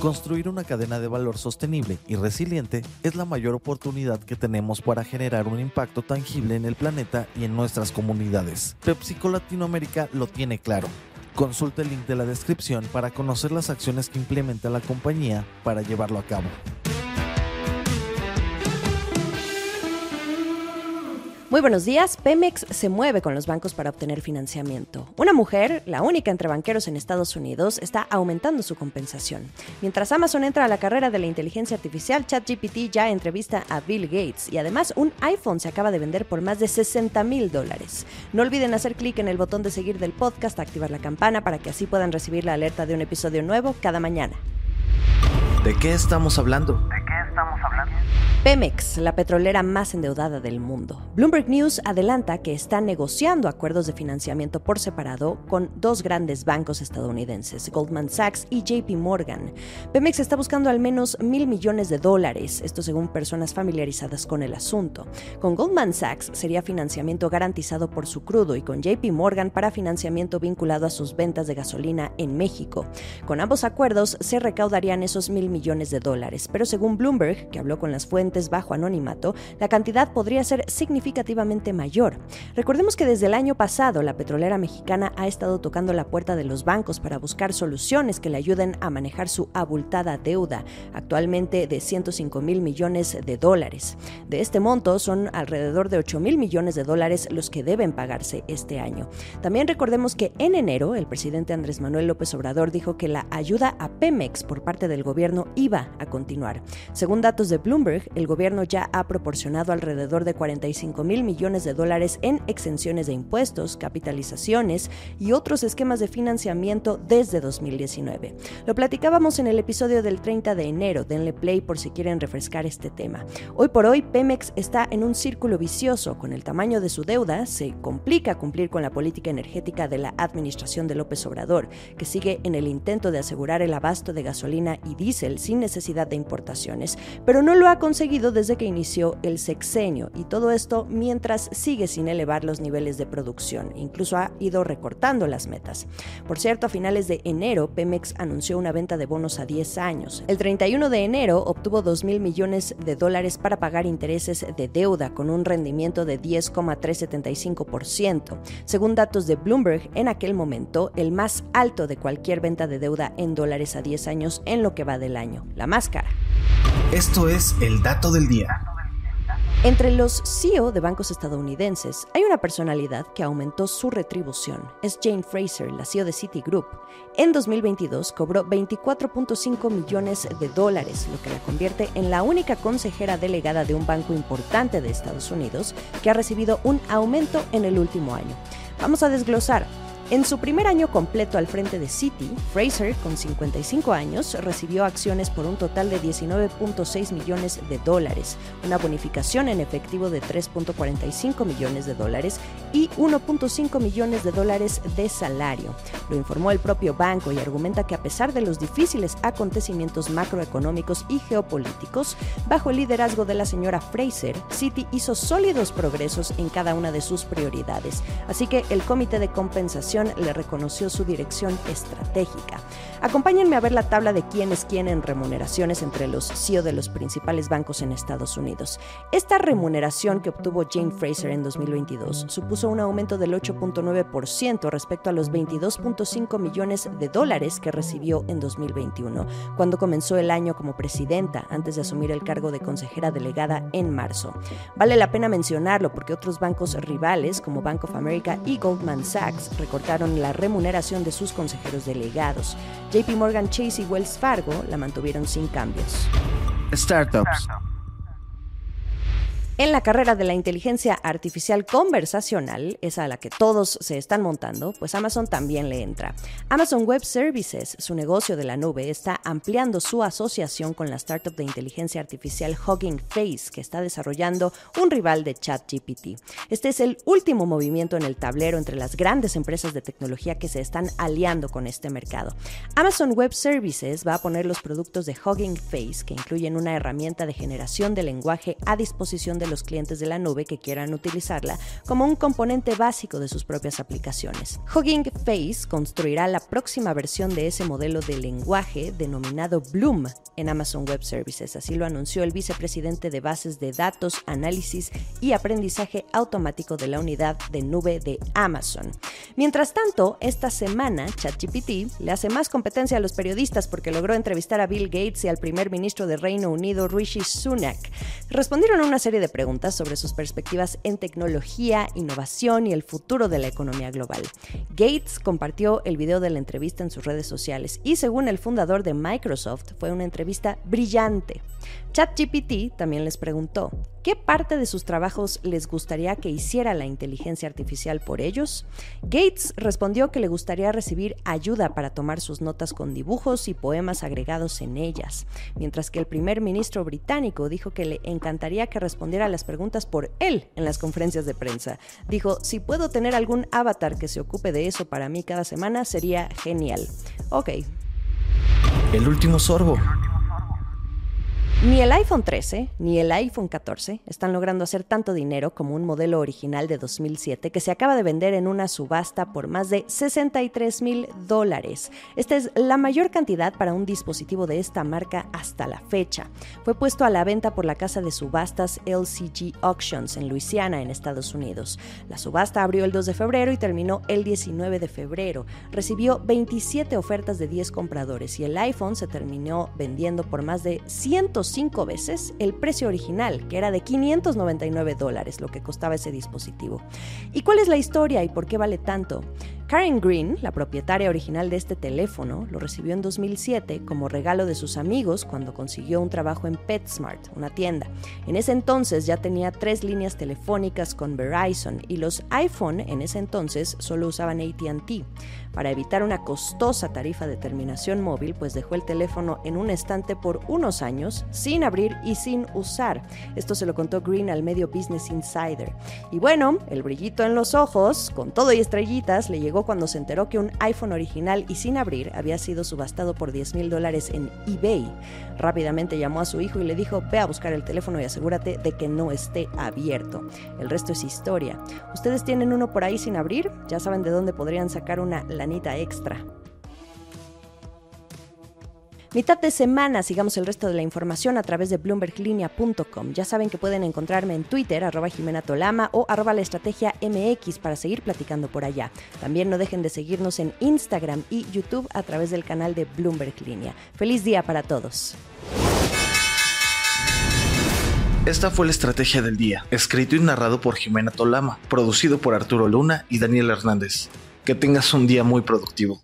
Construir una cadena de valor sostenible y resiliente es la mayor oportunidad que tenemos para generar un impacto tangible en el planeta y en nuestras comunidades. PepsiCo Latinoamérica lo tiene claro. Consulta el link de la descripción para conocer las acciones que implementa la compañía para llevarlo a cabo. Muy buenos días. Pemex se mueve con los bancos para obtener financiamiento. Una mujer, la única entre banqueros en Estados Unidos, está aumentando su compensación. Mientras Amazon entra a la carrera de la inteligencia artificial, ChatGPT ya entrevista a Bill Gates y además un iPhone se acaba de vender por más de 60 mil dólares. No olviden hacer clic en el botón de seguir del podcast, activar la campana para que así puedan recibir la alerta de un episodio nuevo cada mañana. ¿De qué estamos hablando? Pemex, la petrolera más endeudada del mundo. Bloomberg News adelanta que está negociando acuerdos de financiamiento por separado con dos grandes bancos estadounidenses, Goldman Sachs y JP Morgan. Pemex está buscando al menos mil millones de dólares, esto según personas familiarizadas con el asunto. Con Goldman Sachs sería financiamiento garantizado por su crudo y con JP Morgan para financiamiento vinculado a sus ventas de gasolina en México. Con ambos acuerdos se recaudarían esos mil millones de dólares, pero según Bloomberg, que habló con las fuentes bajo anonimato, la cantidad podría ser significativamente mayor. Recordemos que desde el año pasado la petrolera mexicana ha estado tocando la puerta de los bancos para buscar soluciones que le ayuden a manejar su abultada deuda, actualmente de 105 mil millones de dólares. De este monto son alrededor de 8 mil millones de dólares los que deben pagarse este año. También recordemos que en enero el presidente Andrés Manuel López Obrador dijo que la ayuda a Pemex por parte del gobierno iba a continuar. Según datos de Bloomberg, el gobierno ya ha proporcionado alrededor de 45 mil millones de dólares en exenciones de impuestos, capitalizaciones y otros esquemas de financiamiento desde 2019. Lo platicábamos en el episodio del 30 de enero, denle play por si quieren refrescar este tema. Hoy por hoy, Pemex está en un círculo vicioso. Con el tamaño de su deuda, se complica cumplir con la política energética de la administración de López Obrador, que sigue en el intento de asegurar el abasto de gasolina y diésel sin necesidad de importaciones, pero no lo ha conseguido desde que inició el sexenio y todo esto mientras sigue sin elevar los niveles de producción, incluso ha ido recortando las metas. Por cierto, a finales de enero, Pemex anunció una venta de bonos a 10 años. El 31 de enero obtuvo 2 mil millones de dólares para pagar intereses de deuda con un rendimiento de 10,375%, según datos de Bloomberg, en aquel momento el más alto de cualquier venta de deuda en dólares a 10 años en lo que va del año, la más cara. Esto es el dato del día. Entre los CEO de bancos estadounidenses hay una personalidad que aumentó su retribución. Es Jane Fraser, la CEO de Citigroup. En 2022 cobró 24.5 millones de dólares, lo que la convierte en la única consejera delegada de un banco importante de Estados Unidos que ha recibido un aumento en el último año. Vamos a desglosar. En su primer año completo al frente de Citi, Fraser, con 55 años, recibió acciones por un total de 19.6 millones de dólares, una bonificación en efectivo de 3.45 millones de dólares y 1.5 millones de dólares de salario. Lo informó el propio banco y argumenta que a pesar de los difíciles acontecimientos macroeconómicos y geopolíticos, bajo el liderazgo de la señora Fraser, Citi hizo sólidos progresos en cada una de sus prioridades. Así que el comité de compensación le reconoció su dirección estratégica. Acompáñenme a ver la tabla de quién es quién en remuneraciones entre los CEO de los principales bancos en Estados Unidos. Esta remuneración que obtuvo Jane Fraser en 2022 supuso un aumento del 8.9% respecto a los 22.5 millones de dólares que recibió en 2021, cuando comenzó el año como presidenta antes de asumir el cargo de consejera delegada en marzo. Vale la pena mencionarlo porque otros bancos rivales como Bank of America y Goldman Sachs recortaron la remuneración de sus consejeros delegados. JP Morgan Chase y Wells Fargo la mantuvieron sin cambios. Startups. En la carrera de la inteligencia artificial conversacional, esa a la que todos se están montando, pues Amazon también le entra. Amazon Web Services, su negocio de la nube, está ampliando su asociación con la startup de inteligencia artificial Hugging Face, que está desarrollando un rival de ChatGPT. Este es el último movimiento en el tablero entre las grandes empresas de tecnología que se están aliando con este mercado. Amazon Web Services va a poner los productos de Hugging Face, que incluyen una herramienta de generación de lenguaje a disposición de los clientes de la nube que quieran utilizarla como un componente básico de sus propias aplicaciones. Hugging Face construirá la próxima versión de ese modelo de lenguaje denominado Bloom en Amazon Web Services. Así lo anunció el vicepresidente de bases de datos, análisis y aprendizaje automático de la unidad de nube de Amazon. Mientras tanto, esta semana ChatGPT le hace más competencia a los periodistas porque logró entrevistar a Bill Gates y al primer ministro de Reino Unido, Rishi Sunak. Respondieron a una serie de preguntas sobre sus perspectivas en tecnología, innovación y el futuro de la economía global. Gates compartió el video de la entrevista en sus redes sociales y según el fundador de Microsoft fue una entrevista brillante. ChatGPT también les preguntó, ¿qué parte de sus trabajos les gustaría que hiciera la inteligencia artificial por ellos? Gates respondió que le gustaría recibir ayuda para tomar sus notas con dibujos y poemas agregados en ellas, mientras que el primer ministro británico dijo que le encantaría que respondiera a las preguntas por él en las conferencias de prensa. Dijo, si puedo tener algún avatar que se ocupe de eso para mí cada semana, sería genial. Ok. El último sorbo. Ni el iPhone 13 ni el iPhone 14 están logrando hacer tanto dinero como un modelo original de 2007 que se acaba de vender en una subasta por más de 63 mil dólares. Esta es la mayor cantidad para un dispositivo de esta marca hasta la fecha. Fue puesto a la venta por la casa de subastas LCG Auctions en Luisiana, en Estados Unidos. La subasta abrió el 2 de febrero y terminó el 19 de febrero. Recibió 27 ofertas de 10 compradores y el iPhone se terminó vendiendo por más de 100 cinco veces el precio original, que era de 599 dólares, lo que costaba ese dispositivo. ¿Y cuál es la historia y por qué vale tanto? Karen Green, la propietaria original de este teléfono, lo recibió en 2007 como regalo de sus amigos cuando consiguió un trabajo en PetSmart, una tienda. En ese entonces ya tenía tres líneas telefónicas con Verizon y los iPhone en ese entonces solo usaban ATT. Para evitar una costosa tarifa de terminación móvil, pues dejó el teléfono en un estante por unos años, sin abrir y sin usar. Esto se lo contó Green al medio Business Insider. Y bueno, el brillito en los ojos, con todo y estrellitas, le llegó cuando se enteró que un iPhone original y sin abrir había sido subastado por 10 mil dólares en eBay. Rápidamente llamó a su hijo y le dijo, ve a buscar el teléfono y asegúrate de que no esté abierto. El resto es historia. ¿Ustedes tienen uno por ahí sin abrir? Ya saben de dónde podrían sacar una lanita extra. Mitad de semana, sigamos el resto de la información a través de bloomberglinea.com. Ya saben que pueden encontrarme en Twitter, arroba Jimena Tolama o arroba la estrategia MX para seguir platicando por allá. También no dejen de seguirnos en Instagram y YouTube a través del canal de Bloomberg Línea. Feliz día para todos. Esta fue la estrategia del día, escrito y narrado por Jimena Tolama, producido por Arturo Luna y Daniel Hernández. Que tengas un día muy productivo.